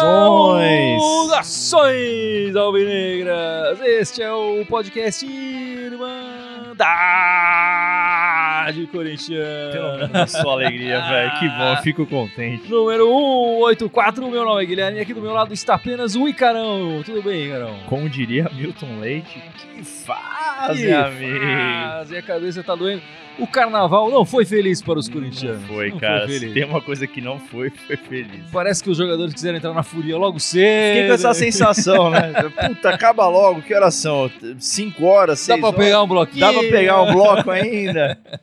Saudações! Alvinegras! Este é o podcast Irmandade Pelo Corintiana. menos sua alegria, velho. Que bom, fico contente. Número 184, meu nome é Guilherme e aqui do meu lado está apenas o Icarão. Tudo bem, Icarão? Como diria Milton Leite, que fase, Que amigo. fase, a cabeça tá doendo. O carnaval não foi feliz para os corintianos. Não foi, Não cara. Foi tem uma coisa que não foi, foi feliz. Parece que os jogadores quiseram entrar na furia logo cedo. Fiquei com essa sensação, né? Puta, acaba logo. Que horas são? 5 horas, 6 Dá pra pegar um bloquinho. Dá pra pegar um bloco ainda?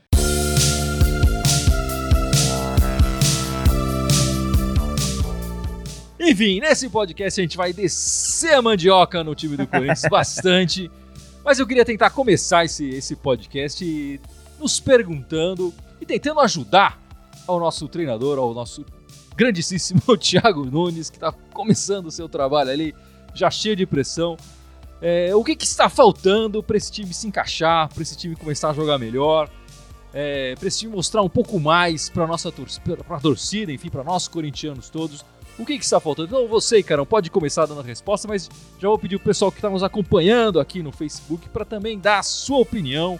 Enfim, nesse podcast a gente vai descer a mandioca no time do Corinthians bastante. Mas eu queria tentar começar esse, esse podcast nos perguntando e tentando ajudar ao nosso treinador, ao nosso grandíssimo Thiago Nunes, que está começando o seu trabalho ali, já cheio de pressão. É, o que, que está faltando para esse time se encaixar, para esse time começar a jogar melhor, é, para esse time mostrar um pouco mais para nossa torcida, pra torcida, enfim, para nós corintianos todos. O que, que está faltando? Então você, Carão, pode começar dando a resposta, mas já vou pedir o pessoal que está nos acompanhando aqui no Facebook para também dar a sua opinião.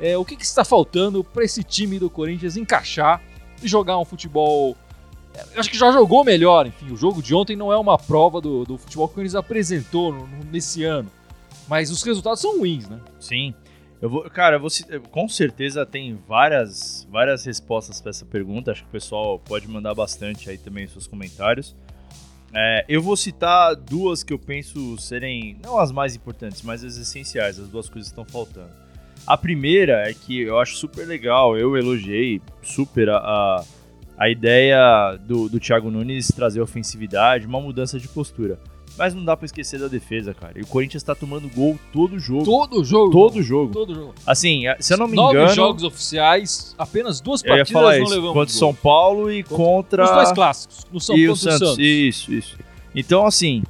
É, o que, que está faltando para esse time do Corinthians encaixar e jogar um futebol. é, Eu acho que já jogou melhor, enfim. O jogo de ontem não é uma prova do, do futebol que o Corinthians apresentou no- no- nesse ano. Mas os resultados são ruins, né? Sim. Eu vou, cara, eu vou, com certeza tem várias, várias respostas para essa pergunta. Acho que o pessoal pode mandar bastante aí também seus comentários. É, eu vou citar duas que eu penso serem não as mais importantes, mas as essenciais, as duas coisas que estão faltando. A primeira é que eu acho super legal, eu elogiei super a, a, a ideia do, do Thiago Nunes trazer ofensividade, uma mudança de postura. Mas não dá pra esquecer da defesa, cara. E o Corinthians tá tomando gol todo jogo. Todo jogo. Todo jogo. Todo jogo. Assim, se eu não me Nove engano, jogos oficiais, apenas duas eu ia partidas falar não isso. levamos Contra o gol. São Paulo e contra Os dois clássicos. No São e Paulo o Santos. Isso, isso. Então, assim,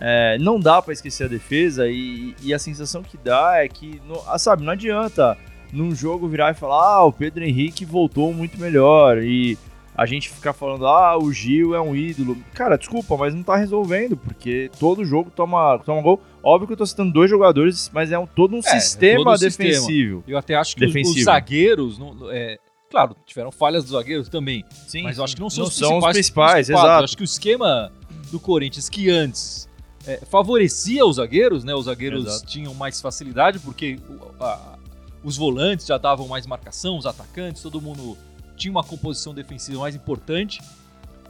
é, não dá pra esquecer a defesa e, e a sensação que dá é que, não, ah, sabe, não adianta num jogo virar e falar, ah, o Pedro Henrique voltou muito melhor e a gente ficar falando, ah, o Gil é um ídolo. Cara, desculpa, mas não tá resolvendo, porque todo jogo toma, toma gol. Óbvio que eu tô citando dois jogadores, mas é um, todo um É, sistema todo um sistema. defensivo. Eu até acho que os, os Defensivo. zagueiros, não- é, claro, tiveram falhas dos zagueiros também, Sim, mas eu acho que não são, não os, são os principais, principais, culpados. exato. Eu acho que o esquema do Corinthians, que antes é, favorecia os zagueiros, né? Os zagueiros Exato. tinham mais facilidade, porque a- os volantes já davam mais marcação, os atacantes, todo mundo tinha uma composição defensiva mais importante.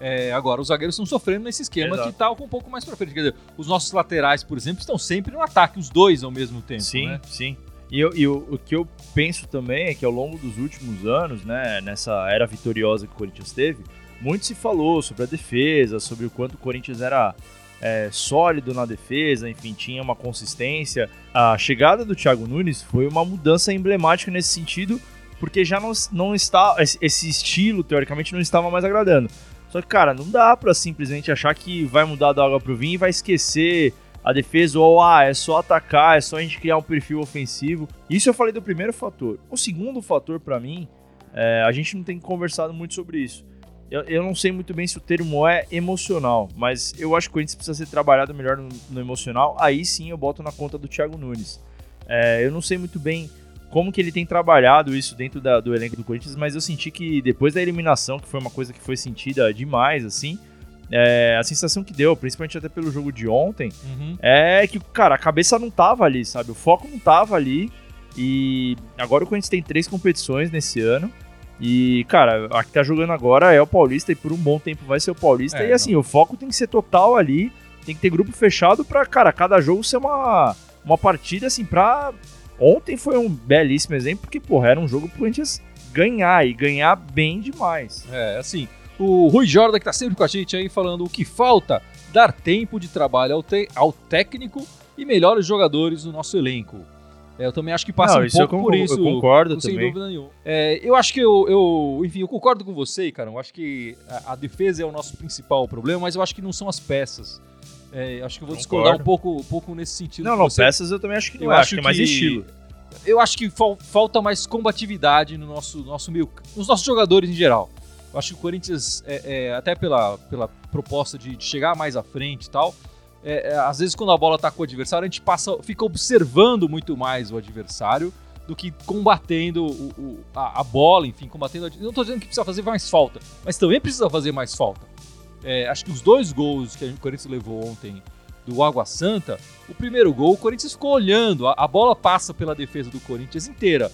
É, agora, os zagueiros estão sofrendo nesse esquema Exato. que tá um pouco mais pra frente. Quer dizer, os nossos laterais, por exemplo, estão sempre no ataque, os dois ao mesmo tempo. Sim, né? sim. E, eu- e o, o que eu penso também é que ao longo dos últimos anos, né, nessa era vitoriosa que o Corinthians teve, muito se falou sobre a defesa, sobre o quanto o Corinthians era é, sólido na defesa, enfim, tinha uma consistência. A chegada do Thiago Nunes foi uma mudança emblemática nesse sentido, porque já não, não está. Esse estilo, teoricamente, não estava mais agradando. Só que, cara, não dá pra simplesmente achar que vai mudar da água pro vinho e vai esquecer a defesa ou, ah, é só atacar, é só a gente criar um perfil ofensivo. Isso eu falei do primeiro fator. O segundo fator, pra mim, é, a gente não tem conversado muito sobre isso. Eu, eu não sei muito bem se o termo é emocional, mas eu acho que o Corinthians precisa ser trabalhado melhor no, no emocional. Aí sim eu boto na conta do Thiago Nunes. É, eu não sei muito bem como que ele tem trabalhado isso dentro da- do elenco do Corinthians, mas eu senti que depois da eliminação, que foi uma coisa que foi sentida demais, assim, é, a sensação que deu, principalmente até pelo jogo de ontem, Uhum. é que, cara, a cabeça não tava ali, sabe? O foco não tava ali. E agora o Corinthians tem três competições nesse ano. E, cara, a que tá jogando agora é o Paulista e por um bom tempo vai ser o Paulista. É, e assim, o foco tem que ser total ali. Tem que ter grupo fechado pra, cara, cada jogo ser uma, uma partida, assim, pra. Ontem foi um belíssimo exemplo, porque, porra, era um jogo pro Corinthians ganhar e ganhar bem demais. É, assim, o Rui Jordan, que tá sempre com a gente aí, falando o que falta, dar tempo de trabalho ao, te- ao técnico e melhores jogadores no nosso elenco. É, eu também acho que passa Não, um pouco por isso. eu concordo sem também. dúvida nenhuma. É, eu acho que eu, eu- enfim, eu concordo com você, cara. Eu acho que a, a defesa é o nosso principal problema, mas eu acho que não são as peças. É, acho que eu vou discordar um Concordo. pouco, um pouco nesse sentido. Não, não, peças eu também acho que não eu é, acho acho que é mais estilo. eu acho que fal- falta mais combatividade no nosso, nosso meio, nos nossos jogadores em geral. Eu acho que o Corinthians, é, é, até pela, pela proposta de, de chegar mais à frente e tal. É, é, às vezes, quando a bola tá com o adversário, a gente passa, fica observando muito mais o adversário do que combatendo o, o, a, a, bola, enfim, combatendo. Não tô dizendo que precisa fazer mais falta, mas também precisa fazer mais falta. É, acho que os dois gols que o Corinthians levou ontem do Água Santa, o primeiro gol, o Corinthians ficou olhando, a, a bola passa pela defesa do Corinthians inteira.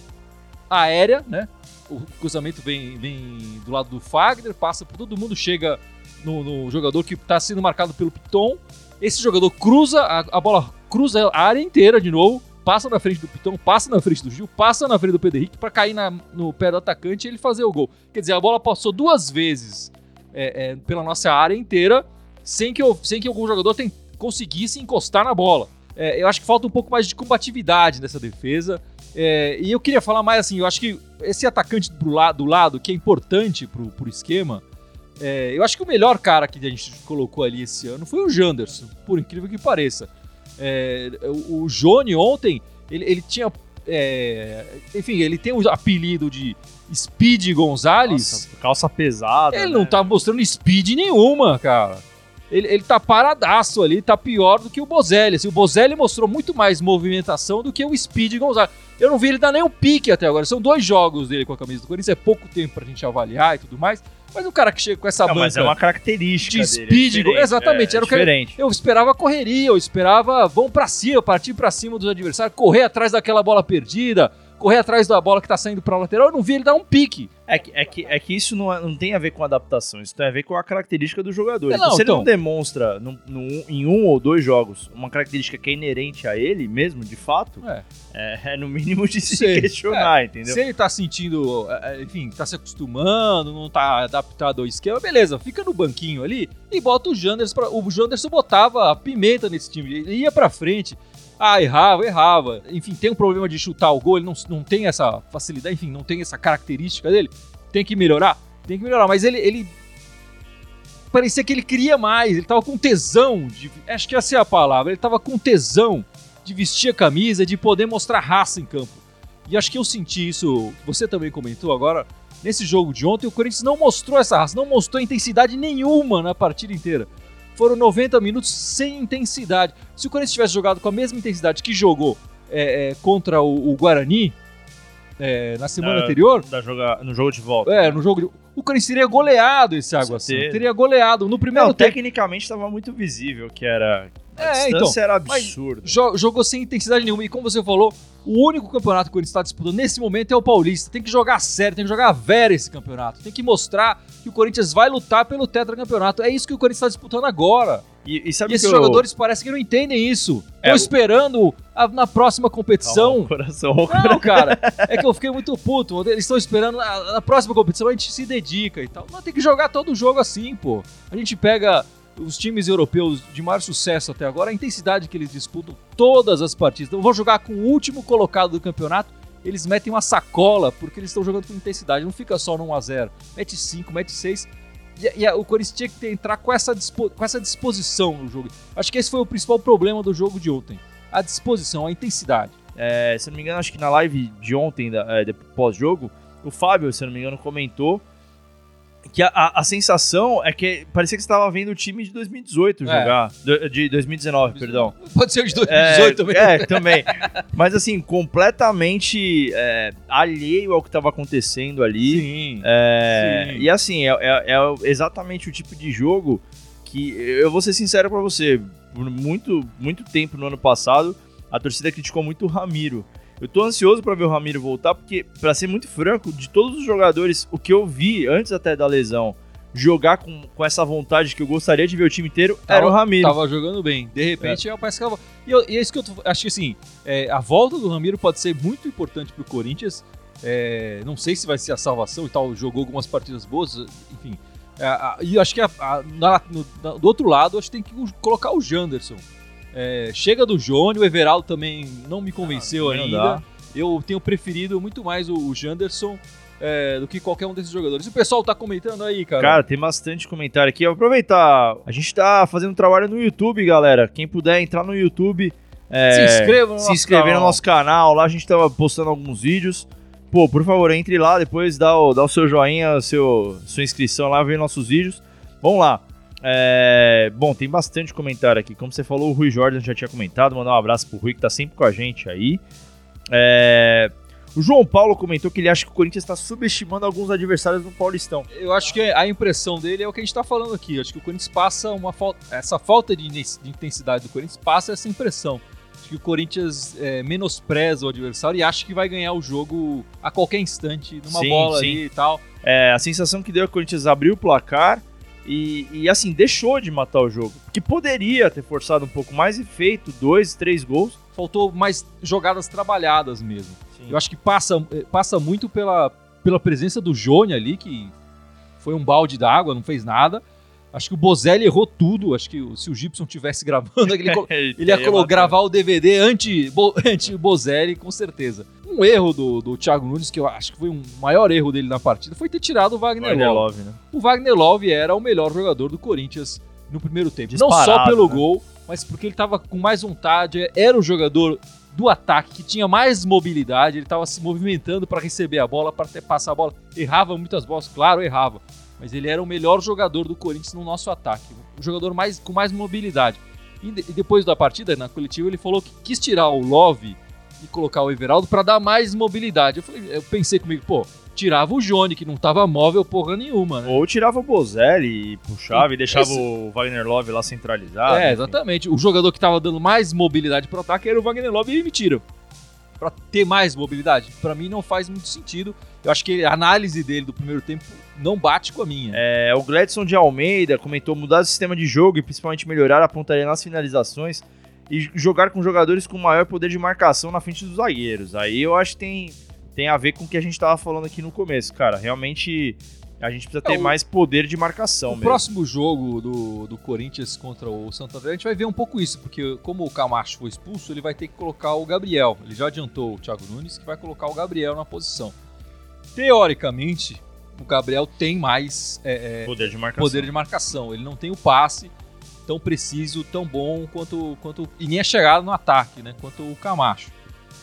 Aérea, né? O cruzamento vem, vem do lado do Fagner, passa por todo mundo, chega no, no jogador que está sendo marcado pelo Piton. Esse jogador cruza, a, a, bola cruza a área inteira de novo, passa na frente do Piton, passa na frente do Gil, passa na frente do Pedro Henrique para cair na, no pé do atacante e ele fazer o gol. Quer dizer, a bola passou duas vezes é, é, pela nossa área inteira sem que, sem que algum jogador tem, conseguisse encostar na bola. É, eu acho que falta um pouco mais de combatividade nessa defesa. É, e eu queria falar mais assim, eu acho que esse atacante do lado, do lado que é importante pro, pro esquema, é, eu acho que o melhor cara que a gente colocou ali esse ano foi o Janderson, por incrível que pareça. É, o, o Johnny ontem, ele, ele tinha. É, enfim, ele tem o apelido de Speed Gonzalez. Nossa, calça pesada. Ele né? não tá mostrando speed nenhuma, cara ele, ele tá paradaço ali, tá pior do que o Bozelli. Assim, o Bozelli mostrou muito mais movimentação do que o Speed Gonzalez. Eu não vi ele dar nem um pique até agora. São dois jogos dele com a camisa do Corinthians, é pouco tempo pra gente avaliar e tudo mais. Mas o cara que chega com essa não, banca. Mas é uma característica. De speed, é exatamente. É, era o que eu esperava correria, eu esperava vão pra cima, partir pra cima dos adversários, correr atrás daquela bola perdida correr atrás da bola que tá saindo pra lateral, eu não vi ele dar um pique. É que, é que, é que isso não, é, não tem a ver com adaptação, isso tem a ver com a característica do jogador. Não, então, se ele então... não demonstra em um ou dois jogos uma característica que é inerente a ele mesmo, de fato, é, é, é no mínimo de se Sei. questionar, é, entendeu? Se ele tá sentindo, é, enfim, tá se acostumando, não tá adaptado ao esquema, beleza, fica no banquinho ali e bota o Janderson. Pra, o Janderson botava a pimenta nesse time, ele ia pra frente. Ah, errava, errava. Enfim, tem um problema de chutar o gol, ele não, não tem essa facilidade, enfim, não tem essa característica dele. Tem que melhorar? Tem que melhorar, mas ele, ele parecia que ele queria mais, ele tava com tesão, de, acho que essa é a palavra, ele tava com tesão de vestir a camisa, de poder mostrar raça em campo. E acho que eu senti isso, você também comentou agora, nesse jogo de ontem, o Corinthians não mostrou essa raça, não mostrou intensidade nenhuma na partida inteira. Foram 90 minutos sem intensidade. Se o Corinthians tivesse jogado com a mesma intensidade que jogou é, é, contra o, o Guarani é, na semana anterior. Joga, no jogo de volta. É, né? no jogo de, O Corinthians teria goleado esse Água Santa. Teria goleado. No primeiro Não, tempo. Tecnicamente estava muito visível que era. A é, então, era absurda. Jogou sem intensidade nenhuma. E como você falou, o único campeonato que o Corinthians está disputando nesse momento é o Paulista. Tem que jogar sério, tem que jogar vera esse campeonato. Tem que mostrar que o Corinthians vai lutar pelo tetracampeonato. É isso que o Corinthians está disputando agora. E, e, e esses eu... jogadores parecem que não entendem isso. Estão é, esperando a, na próxima competição. Calma, coração, não, cara, é que eu fiquei muito puto. Eles estão esperando na, na, próxima competição a gente se dedica e tal. Não tem que jogar todo o jogo assim, pô. A gente pega os times europeus de maior sucesso até agora, a intensidade que eles disputam todas as partidas. Então, vou jogar com o último colocado do campeonato, eles metem uma sacola porque eles estão jogando com intensidade. Não fica só no 1x0. Mete 5, mete 6. E, e, o Corinthians tinha que entrar com essa, com essa disposição no jogo. Acho que esse foi o principal problema do jogo de ontem. A disposição, a intensidade. É, se não me engano, acho que na live de ontem, é, pós-jogo, o Fábio, se não me engano, comentou que a, a, a, sensação é que parecia que você estava vendo o time de 2018 é. jogar. De 2019, perdão. Pode ser o de 2018 é, também. É, também. Mas assim, completamente é, alheio ao que estava acontecendo ali. Sim, é, sim. E assim, é, é, é, exatamente o tipo de jogo que, eu vou ser sincero para você, por muito, muito tempo no ano passado, a torcida criticou muito o Ramiro. Eu tô ansioso para ver o Ramiro voltar, porque, para ser muito franco, de todos os jogadores, o que eu vi antes até da lesão, jogar com, com essa vontade que eu gostaria de ver o time inteiro, tava, era o Ramiro. Tava jogando bem. De repente, é. parece que ela... e, eu, e é isso que eu tô, acho que assim, é, a volta do Ramiro pode ser muito importante pro Corinthians. É, não sei se vai ser a salvação e tal, jogou algumas partidas boas, enfim. É, e acho que a, a, na, no, na, do outro lado, acho que tem que colocar o Janderson. É, chega do Johnny, o Everaldo também não me convenceu ah, ainda. Eu tenho preferido muito mais o, Janderson é, do que qualquer um desses jogadores. E o pessoal tá comentando aí, cara. Cara, tem bastante comentário aqui. Eu vou aproveitar. A gente tá fazendo trabalho no YouTube, galera. Quem puder entrar no YouTube. É, se inscreva no se inscrever canal. no nosso canal. Lá a gente tava postando alguns vídeos. Pô, por favor, entre lá, depois dá o, dá o seu joinha, seu, sua inscrição lá, ver nossos vídeos. Vamos lá. É, bom, tem bastante comentário aqui. Como você falou, o Rui Jordan já tinha comentado. Mandar um abraço pro Rui, que tá sempre com a gente aí. É, o João Paulo comentou que ele acha que o Corinthians está subestimando alguns adversários no Paulistão. Eu acho que a impressão dele é o que a gente está falando aqui. Eu acho que o Corinthians passa uma falta. Essa falta de intensidade do Corinthians passa essa impressão. Acho que o Corinthians é, menospreza o adversário e acha que vai ganhar o jogo a qualquer instante, numa sim, bola sim. ali e tal. É, a sensação que deu é que o Corinthians abriu o placar e, e, assim, deixou de matar o jogo. Que poderia ter forçado um pouco mais e feito dois, três gols. Faltou mais jogadas trabalhadas mesmo. Sim. Eu acho que passa, eh, passa muito pela, pela presença do Jone ali, que foi um balde d'água, não fez nada. Acho que o Bozelli errou tudo. Acho que se o Gibson tivesse gravando, ele, ele ia gravar o DVD anti-Bozelli, anti com certeza. Um erro do, do Thiago Nunes, que eu acho que foi um maior erro dele na partida, foi ter tirado o Wagner, Wagner Love. Love né? O Wagner Love era o melhor jogador do Corinthians no primeiro tempo. Disparado, Não só pelo né? gol, mas porque ele estava com mais vontade. Era o jogador do ataque que tinha mais mobilidade, ele estava se movimentando para receber a bola, para passar a bola. Errava muitas bolas, claro, errava mas ele era o melhor jogador do Corinthians no nosso ataque, o jogador mais, com mais mobilidade. E, de, e depois da partida, na coletiva, ele falou que quis tirar o Love e colocar o Everaldo para dar mais mobilidade. Eu, falei, eu pensei comigo, pô, tirava o Johnny, que não tava móvel porra nenhuma, né? Ou tirava o Bozelli e puxava e, e deixava esse... o Wagner Love lá centralizado. É, exatamente. O jogador que tava dando mais mobilidade pro ataque era o Wagner Love e ele me tira para ter mais mobilidade? Para mim não faz muito sentido. Eu acho que a análise dele do primeiro tempo não bate com a minha. É, o Gladson de Almeida comentou mudar o sistema de jogo e principalmente melhorar a pontaria nas finalizações e jogar com jogadores com maior poder de marcação na frente dos zagueiros. Aí eu acho que tem, tem a ver com o que a gente estava falando aqui no começo, cara. Realmente a gente precisa ter é, o, mais poder de marcação. O mesmo. próximo jogo do, do Corinthians contra o Santander, a gente vai ver um pouco isso, porque como o Camacho foi expulso, ele vai ter que colocar o Gabriel. Ele já adiantou o Thiago Nunes, que vai colocar o Gabriel na posição. Teoricamente, o Gabriel tem mais é, é, poder, de marcação. poder de marcação. Ele não tem o passe tão preciso, tão bom quanto. quanto e nem é chegado no ataque, né? Quanto o Camacho.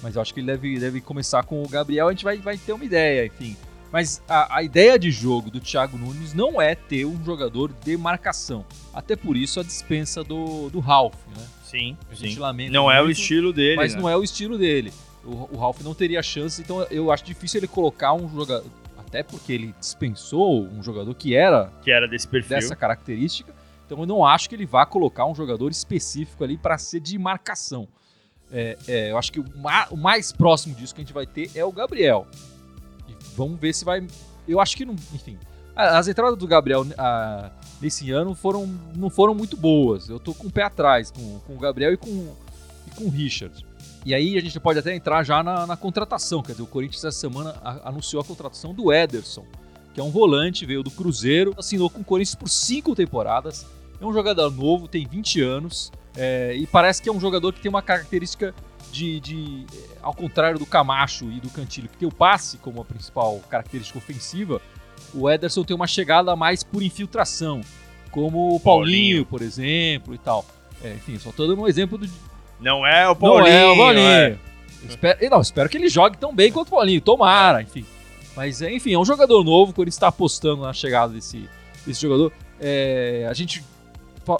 Mas eu acho que ele deve, deve começar com o Gabriel, a gente vai, vai ter uma ideia, enfim. Mas a, a, ideia de jogo do Thiago Nunes não é ter um jogador de marcação. Até por isso a dispensa do, do Ralph, né? Sim, sim. Não muito, é o estilo dele. Mas né? não é o estilo dele. O, o Ralph não teria chance, então eu acho difícil ele colocar um jogador. Até porque ele dispensou um jogador que era, que era desse perfil. dessa característica. Então eu não acho que ele vá colocar um jogador específico ali para ser de marcação. É, é, eu acho que o, ma o mais próximo disso que a gente vai ter é o Gabriel vamos ver se vai. Eu acho que não. Enfim. As entradas do Gabriel a, nesse ano foram, não foram muito boas. Eu tô com o pé atrás com, com o Gabriel e com, e com o Richard. E aí a gente pode até entrar já na, na contratação. Quer dizer, o Corinthians essa semana a, anunciou a contratação do Ederson, que é um volante, veio do Cruzeiro, assinou com o Corinthians por cinco temporadas. É um jogador novo, tem 20 anos. É, e parece que é um jogador que tem uma característica de, de, ao contrário do Camacho e do Cantilho, que tem o passe como a principal característica ofensiva, o Ederson tem uma chegada mais por infiltração, como o Paulinho, Paulinho. por exemplo, e tal. É, enfim, só tô dando um exemplo do. Não é o Paulinho. Não é o Paulinho. É. Espero, não, espero que ele jogue tão bem quanto o Paulinho, tomara, enfim. Mas, é, enfim, é um jogador novo, quando ele está apostando na chegada desse, desse jogador. É, a gente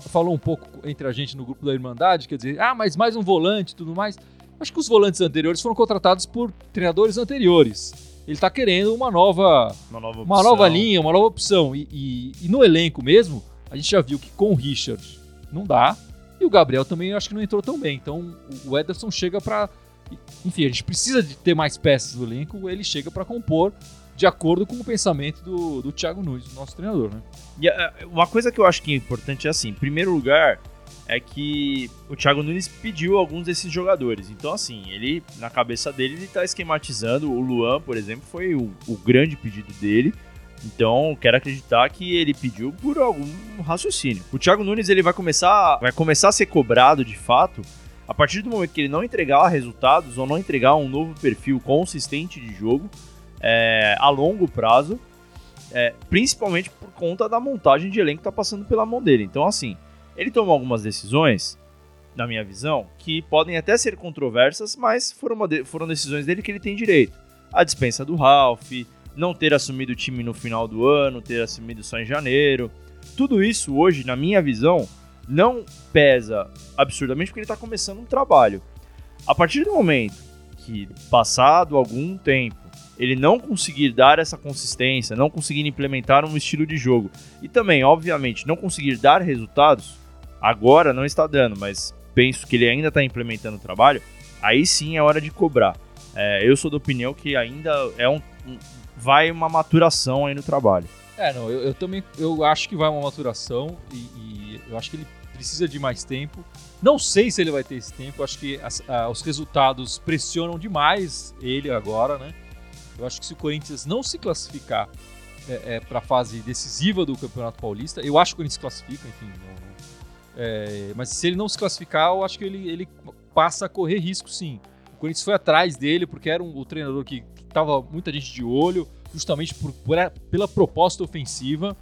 falou um pouco entre a gente no grupo da Irmandade, quer dizer, ah, mas mais um volante e tudo mais. Acho que os volantes anteriores foram contratados por treinadores anteriores. Ele está querendo uma nova, uma nova, uma nova linha, uma nova opção. E, e, e, no elenco mesmo, a gente já viu que com o Richard não dá. E o Gabriel também eu acho que não entrou tão bem. Então o Ederson chega para. Enfim, a gente precisa de ter mais peças no elenco. Ele chega para compor de acordo com o pensamento do, do Thiago Nunes, nosso treinador. Né? E eh, uma coisa que eu acho que é importante é assim: em primeiro lugar, é que o Thiago Nunes pediu alguns desses jogadores. Então, assim, ele, na cabeça dele, ele tá esquematizando. O Luan, por exemplo, foi o, o grande pedido dele. Então, quero acreditar que ele pediu por algum raciocínio. O Thiago Nunes ele vai começar, vai começar a ser cobrado de fato a partir do momento que ele não entregar resultados ou não entregar um novo perfil consistente de jogo é, a longo prazo, é, principalmente por conta da montagem de elenco que tá passando pela mão dele. Então, assim, ele tomou algumas decisões, na minha visão, que podem até ser controversas, mas foram, de foram decisões dele que ele tem direito. A dispensa do Ralph, não ter assumido o time no final do ano, ter assumido só em janeiro. tudo isso hoje, na minha visão, não pesa absurdamente porque ele está começando um trabalho. A partir do momento que, passado algum tempo, ele não conseguir dar essa consistência, não conseguir implementar um estilo de jogo e também, obviamente, não conseguir dar resultados, agora não está dando, mas penso que ele ainda está implementando o trabalho, aí sim é hora de cobrar. É, eu sou da opinião que ainda é um, um, vai uma maturação aí no trabalho. É, não, eu, eu também eu acho que vai uma maturação e, e, eu acho que ele precisa de mais tempo. Não sei se ele vai ter esse tempo, acho que as, a, os resultados pressionam demais ele agora, né? Eu acho que se o Corinthians não se classificar é, é, para a fase decisiva do Campeonato Paulista, eu acho que o Corinthians classifica, enfim. Não, é, mas se ele não se classificar, eu acho que ele, ele passa a correr risco, sim. O Corinthians foi atrás dele porque era um, o treinador que, estava muita gente de olho, justamente por, por pela proposta ofensiva.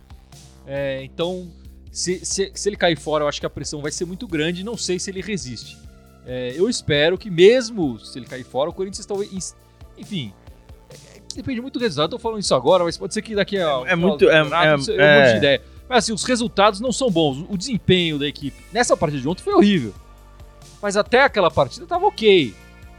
É, então, se, se, se, ele cair fora, eu acho que a pressão vai ser muito grande. Não sei se ele resiste. É, eu espero que, mesmo se ele cair fora, o Corinthians talvez. Enfim, depende muito do resultado. Eu tô falando isso agora, mas pode ser que daqui a. É, é muito. É, é, é, um monte de é. ideia. Mas assim, os resultados não são bons. O desempenho da equipe nessa partida de ontem foi horrível. Mas até aquela partida tava ok.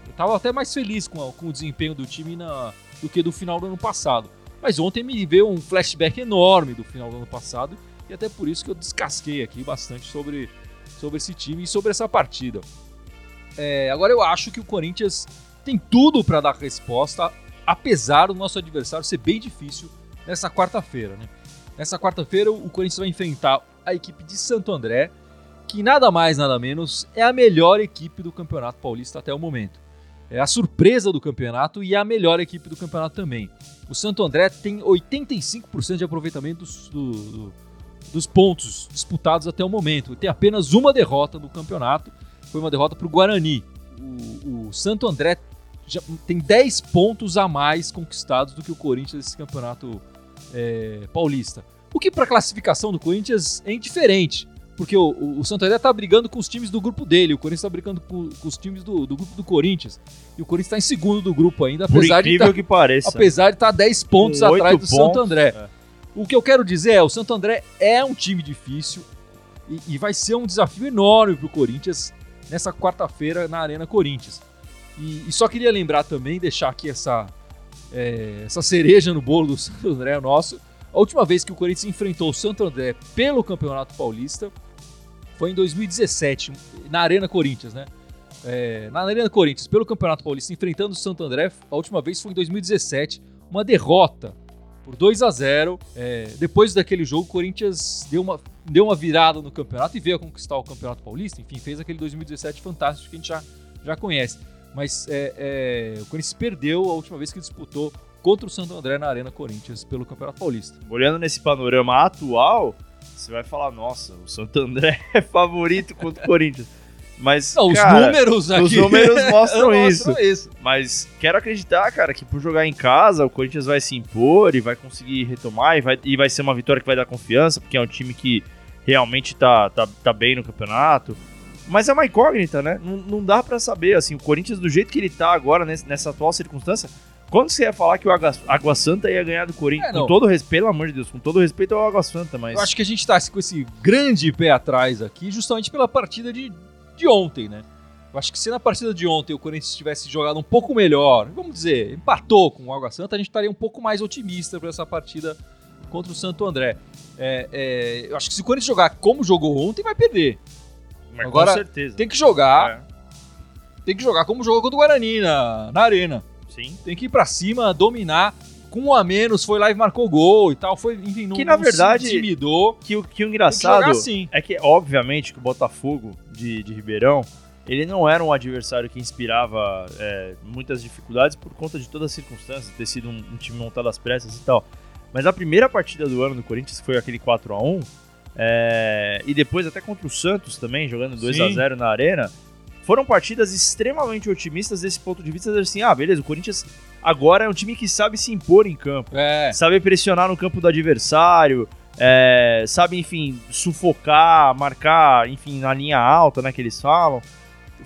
Eu tava até mais feliz com, com o desempenho do time na, do que do final do ano passado. Mas ontem me veio um flashback enorme do final do ano passado. E até por isso que eu descasquei aqui bastante sobre, sobre esse time e sobre essa partida. É, agora eu acho que o Corinthians tem tudo para dar resposta apesar do nosso adversário ser bem difícil nessa quarta-feira. Né? Nessa quarta-feira, o Corinthians vai enfrentar a equipe de Santo André, que nada mais, nada menos é a melhor equipe do Campeonato Paulista até o momento. É a surpresa do campeonato e é a melhor equipe do campeonato também. O Santo André tem 85% de aproveitamento dos, do, do, dos pontos disputados até o momento. Tem apenas uma derrota no campeonato, foi uma derrota para o Guarani. O Santo André já tem 10 pontos a mais conquistados do que o Corinthians nesse campeonato é, paulista. O que para a classificação do Corinthians é indiferente, porque o, o, André está brigando com os times do grupo dele, o Corinthians está brigando com, com, os times do, do, grupo do Corinthians, e o Corinthians está em segundo do grupo ainda, apesar de tá, que pareça. Apesar de estar tá 10 pontos atrás do pontos, Santo André. É. O que eu quero dizer é, o Santo André é um time difícil e, e vai ser um desafio enorme para o Corinthians nessa quarta-feira na Arena Corinthians. E, e, só queria lembrar também, deixar aqui essa, é, essa cereja no bolo do Santo André nosso. A última vez que o Corinthians enfrentou o Santo André pelo Campeonato Paulista foi em 2017, na Arena Corinthians, né? É, na Arena Corinthians, pelo Campeonato Paulista, enfrentando o Santo André, a última vez foi em 2017, uma derrota por 2 a 0 é, Depois daquele jogo, o Corinthians deu uma, deu uma virada no campeonato e veio a conquistar o Campeonato Paulista. Enfim, fez aquele 2017 fantástico que a gente já, já conhece mas é, é, o Corinthians perdeu a última vez que disputou contra o Santo André na Arena Corinthians pelo Campeonato Paulista. Olhando nesse panorama atual, você vai falar, nossa, o Santo André é favorito contra o Corinthians. Mas, Não, cara, os números aqui... Os números mostram isso. isso. Mas quero acreditar, cara, que por jogar em casa, o Corinthians vai se impor e vai conseguir retomar e vai, e vai ser uma vitória que vai dar confiança, porque é um time que realmente tá, tá, tá bem no campeonato. Mas é uma incógnita, né? Não, não dá para saber, assim, o Corinthians do jeito que ele tá agora, nesse, nessa atual circunstância, quando você ia falar que o Água, Água Santa ia ganhar do Corinthians? É, com todo respeito, pelo amor de Deus, com todo respeito ao Água Santa, mas... Eu acho que a gente tá com esse grande pé atrás aqui, justamente pela partida de, de ontem, né? Eu acho que se na partida de ontem o Corinthians tivesse jogado um pouco melhor, vamos dizer, empatou com o Água Santa, a gente estaria um pouco mais otimista para essa partida contra o Santo André. É, é, eu acho que se o Corinthians jogar como jogou ontem, vai perder. Mas Agora, com certeza. tem que jogar. É. Tem que jogar como jogou contra o Guarani na, na arena. Sim. Tem que ir pra cima, dominar. Com um a menos, foi lá e marcou gol e tal. Foi, enfim, não, que na verdade, se intimidou. Que, que o engraçado que assim. é que, obviamente, que o Botafogo de, de Ribeirão ele não era um adversário que inspirava é, muitas dificuldades por conta de todas as circunstâncias, ter sido um, um, time montado às pressas e tal. Mas a primeira partida do ano do Corinthians foi aquele 4 a 1 é, e depois até contra o Santos também, jogando 2 a 0 na arena. Foram partidas extremamente otimistas desse ponto de vista, assim, ah, beleza, o Corinthians agora é um time que sabe se impor em campo, é. sabe pressionar no campo do adversário, é, sabe, enfim, sufocar, marcar, enfim, na linha alta, né, que eles falam.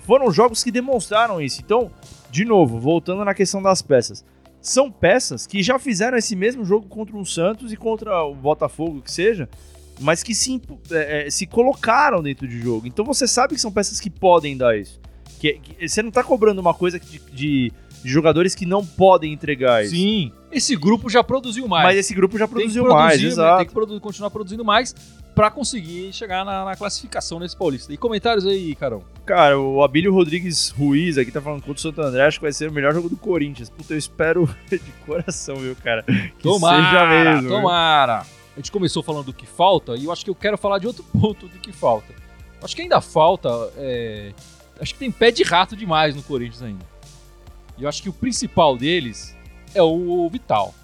Foram jogos que demonstraram isso. Então, de novo, voltando na questão das peças, são peças que já fizeram esse mesmo jogo contra o Santos e contra o Botafogo, que seja, mas que se, é, é, se colocaram dentro de jogo. Então você sabe que são peças que podem dar isso. Que, que você não tá cobrando uma coisa de, de, de, jogadores que não podem entregar isso. Sim, esse grupo já produziu mais. Mas esse grupo já produziu produzir, mais, exato. Tem que produ continuar produzindo mais para conseguir chegar na, na, classificação nesse Paulista. E comentários aí, Carão? Cara, o Abílio Rodrigues Ruiz aqui tá falando contra o Santo André, acho que vai ser o melhor jogo do Corinthians. Puta, eu espero de coração, viu, cara? Que tomara, seja mesmo. Tomara! Viu? A gente começou falando do que falta, e eu acho que eu quero falar de outro ponto do que falta. Acho que ainda falta. É... Acho que tem pé de rato demais no Corinthians ainda. E eu acho que o principal deles é o Vital.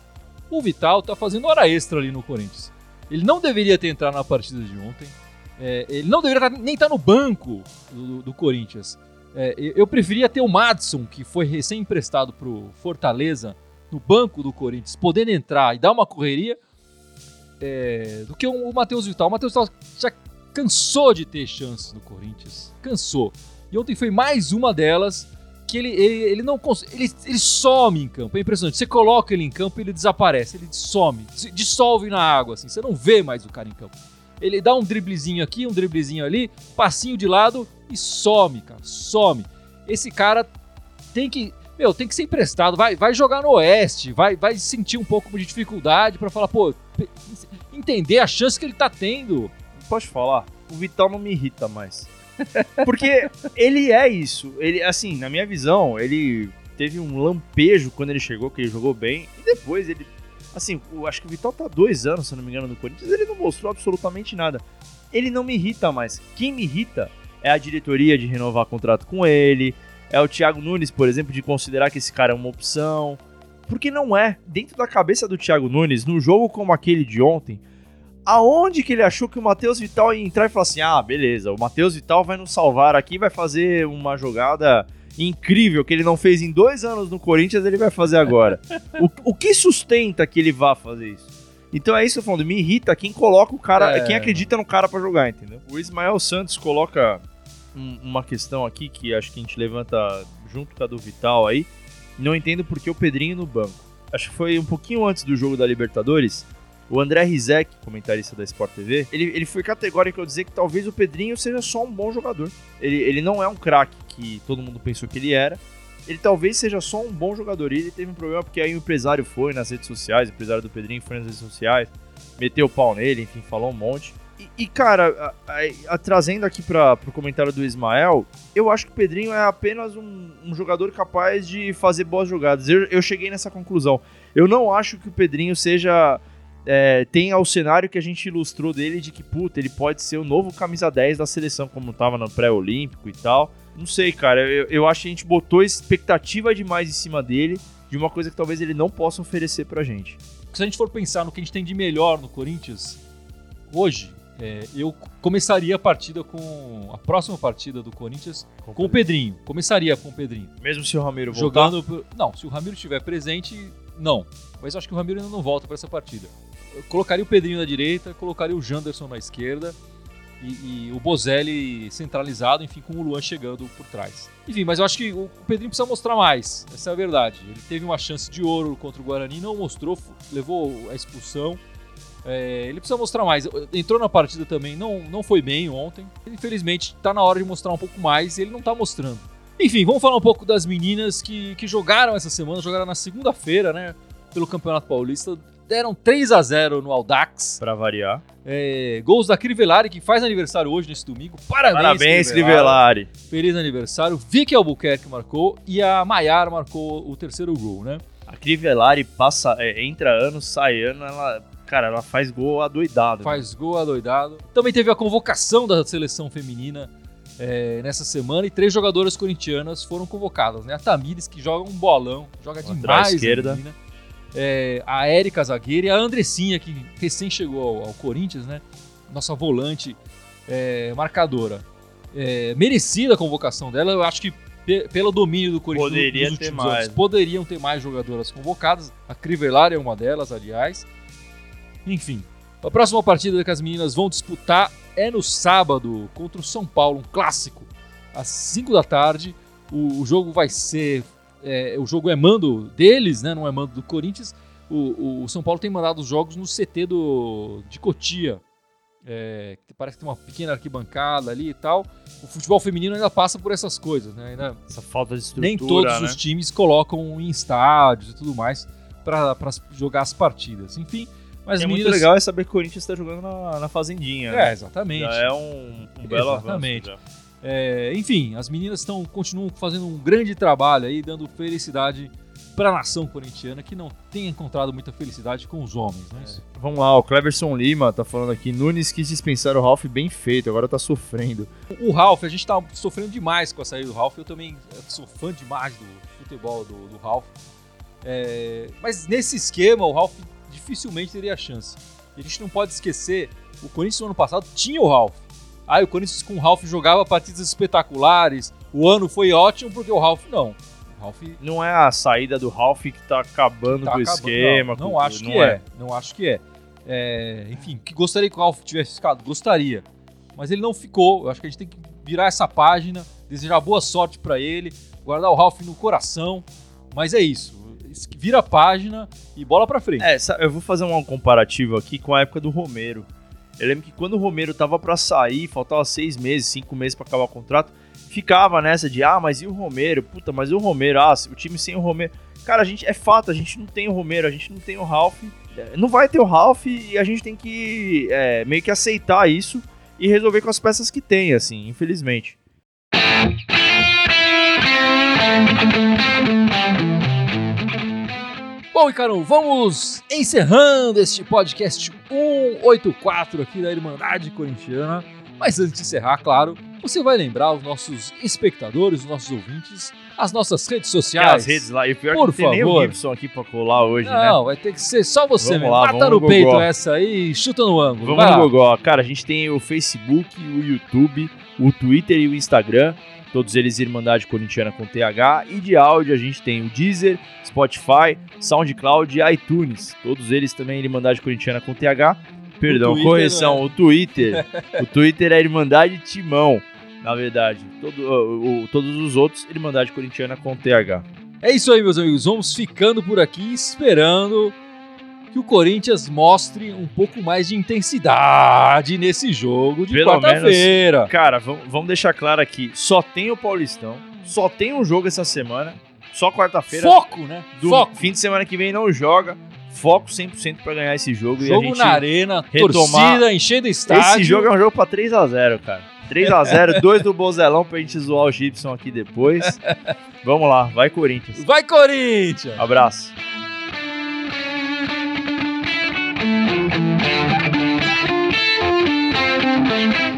O Vital tá fazendo hora extra ali no Corinthians. Ele não deveria ter entrado na partida de ontem. É, ele não deveria tá, nem estar tá no banco do, do Corinthians. É, eu preferia ter o Madison, que foi recém-emprestado pro Fortaleza, no banco do Corinthians, podendo entrar e dar uma correria, é, do que o, Matheus Vital. O Matheus Vital já cansou de ter chances no Corinthians. Cansou. E ontem foi mais uma delas que ele, ele, ele não ele, ele some em campo. É impressionante. Você coloca ele em campo ele desaparece. Ele some, dissolve na água, assim. Você não vê mais o cara em campo. Ele dá um driblezinho aqui, um driblezinho ali, passinho de lado e some, cara. Some. Esse cara tem que. Meu, tem que ser emprestado. Vai, vai jogar no Oeste. Vai, vai sentir um pouco de dificuldade para falar, pô, entender a chance que ele tá tendo. Pode falar. O Vital não me irrita mais. Porque ele é isso. Ele, assim, na minha visão, ele teve um lampejo quando ele chegou, que ele jogou bem, e depois ele. Assim, eu acho que o Vital tá dois anos, se não me engano, no Corinthians, ele não mostrou absolutamente nada. Ele não me irrita mais. Quem me irrita é a diretoria de renovar contrato com ele, é o Thiago Nunes, por exemplo, de considerar que esse cara é uma opção. Porque não é. Dentro da cabeça do Thiago Nunes, num jogo como aquele de ontem, aonde que ele achou que o Matheus Vital ia entrar e falar assim: ah, beleza, o Matheus Vital vai nos salvar aqui, vai fazer uma jogada incrível que ele não fez em dois anos no Corinthians, ele vai fazer agora. o, o que sustenta que ele vá fazer isso? Então é isso que eu tô falando, me irrita quem coloca o cara, é... quem acredita no cara para jogar, entendeu? O Ismael Santos coloca um, uma questão aqui que acho que a gente levanta junto com a do Vital aí. Não entendo por que o Pedrinho no banco. Acho que foi um pouquinho antes do jogo da Libertadores. O André Rizek, comentarista da Sport TV, ele, ele foi categórico ao dizer que talvez o Pedrinho seja só um bom jogador. Ele, ele não é um craque que todo mundo pensou que ele era. Ele talvez seja só um bom jogador. E ele teve um problema porque aí o empresário foi nas redes sociais, o empresário do Pedrinho foi nas redes sociais, meteu o pau nele, enfim, falou um monte. E, cara, a, a, a, trazendo aqui para o comentário do Ismael, eu acho que o Pedrinho é apenas um, um jogador capaz de fazer boas jogadas. Eu, eu cheguei nessa conclusão. Eu não acho que o Pedrinho seja é, tem ao cenário que a gente ilustrou dele de que, puta, ele pode ser o novo camisa 10 da seleção, como tava no pré-olímpico e tal. Não sei, cara, eu, eu acho que a gente botou expectativa demais em cima dele, de uma coisa que talvez ele não possa oferecer pra gente. Se a gente for pensar no que a gente tem de melhor no Corinthians, hoje, é, eu começaria a partida com. A próxima partida do Corinthians com, com o Pedrinho. Começaria com o Pedrinho. Mesmo se o Ramiro voltar? Jogando. Não, se o Ramiro estiver presente, não. Mas eu acho que o Ramiro ainda não volta para essa partida eu colocaria o Pedrinho na direita, colocaria o Janderson na esquerda e, e, o Bozelli centralizado, enfim, com o Luan chegando por trás. Enfim, mas eu acho que o Pedrinho precisa mostrar mais, essa é a verdade. Ele teve uma chance de ouro contra o Guarani, não mostrou, levou a expulsão. É, ele precisa mostrar mais. Entrou na partida também, não, não foi bem ontem. Infelizmente, está na hora de mostrar um pouco mais e ele não está mostrando. Enfim, vamos falar um pouco das meninas que, que jogaram essa semana, jogaram na segunda-feira, né? Pelo Campeonato Paulista deram 3 a 0 no Aldax. Pra variar. É, gols da Crivellari, que faz aniversário hoje nesse domingo. Parabéns, Parabéns Crivellari. Feliz aniversário. Vicky Albuquerque marcou e a Maiar marcou o terceiro gol, né? A Crivellari passa, é, entra ano, sai ano, ela cara, ela faz gol adoidado. Faz né? gol adoidado. Também teve a convocação da seleção feminina é, nessa semana e três jogadoras corintianas foram convocadas, né? A Tamires, que joga um bolão, joga demais. esquerda é, a Érica Zagueira e a Andressinha, que recém chegou ao, ao Corinthians, né? Nossa volante é, marcadora. É, merecida a convocação dela, eu acho que pelo domínio do Corinthians Poderia nos últimos anos, poderiam ter mais jogadoras convocadas. A Crivelar é uma delas, aliás. Enfim, a próxima partida que as meninas vão disputar é no sábado contra o São Paulo, um clássico, às 5 da tarde. O, o jogo vai ser é, o jogo é mando deles, né? Não é mando do Corinthians. O, o, São Paulo tem mandado os jogos no CT do, de Cotia. É, parece que tem uma pequena arquibancada ali e tal. O futebol feminino ainda passa por essas coisas, né? Ainda Essa falta de estrutura, nem todos né? os times colocam em estádios e tudo mais para jogar as partidas. Enfim, mas é muito legal é saber que o Corinthians está jogando na, na Fazendinha. É, né? exatamente. Já é um, um belo Exatamente. avanço. já. É, enfim, as meninas estão continuam fazendo um grande trabalho aí, dando felicidade para a nação corintiana que não tem encontrado muita felicidade com os homens, né? Vamos lá, o Cleverson Lima tá falando aqui. Nunes quis dispensar o Ralph bem feito, agora tá sofrendo. O Ralf, a gente tá sofrendo demais com a saída do Ralf. Eu também sou fã demais do futebol do, do Ralf. É, mas nesse esquema, o Ralf dificilmente teria chance. E a gente não pode esquecer, o Corinthians no ano passado tinha o Ralf. Aí o Corinthians com o Ralf jogava partidas espetaculares. O ano foi ótimo porque o Ralf não. O Ralf Não é a saída do Ralph que tá acabando tá com o esquema. Não, com não acho que é. Não acho que é. É, Enfim, que gostaria que o Ralf tivesse ficado? Gostaria. Mas ele não ficou. Eu acho que a gente tem que virar essa página, desejar boa sorte pra ele, guardar o Ralf no coração. Mas é isso. Vira a página e bola pra frente. É, eu vou fazer um comparativo aqui com a época do Romero. Eu lembro que quando o Romero tava pra sair, faltava seis meses, cinco meses pra acabar o contrato, ficava nessa de, ah, mas e o Romero? Puta, mas e o Romero? Ah, o time sem o Romero. Cara, a gente, é fato, a gente não tem o Romero, a gente não tem o Ralph. É, Não vai ter o Ralph e a gente tem que é, meio que aceitar isso e resolver com as peças que tem, assim, infelizmente. Bom, Icaro, vamos encerrando este podcast 184 aqui da Irmandade Corintiana. Mas antes de encerrar, claro, você vai lembrar os nossos espectadores, os nossos ouvintes, as nossas redes sociais. As redes lá, e o pior Por que não tem nem o favor. Gibson aqui pra colar hoje, né? Não, vai ter que ser só você Vamos mesmo. lá, Mata vamos no no peito essa aí e chuta no ângulo. Vamos Vai no. Gogó. Cara, a gente tem o Facebook, o YouTube, o Twitter e o Instagram. Todos eles Irmandade Corintiana com TH. E de áudio a gente tem o Deezer, Spotify, SoundCloud e iTunes. Todos eles também Irmandade Corintiana com TH. Perdão, Twitter, correção, né? o Twitter. o Twitter é Irmandade Timão, na verdade. Todo- o- o- todos os outros Irmandade Corintiana com TH. É isso aí, meus amigos. Vamos ficando por aqui esperando que o Corinthians mostre um pouco mais de intensidade nesse jogo de quarta-feira. Cara, vamos, deixar claro aqui: só tem o Paulistão, só tem um jogo essa semana, só quarta-feira. Foco, né? Do Foco. fim de semana que vem não joga. Foco 100% pra ganhar esse jogo. e a Jogo gente, na arena, retomar- torcida enchendo estádio. Esse jogo é um jogo pra 3x0, cara. 3x0, dois do Bozelão pra gente zoar o Gibson aqui depois. Vamos lá, vai Corinthians. Vai, Corinthians! Abraço. Thank you.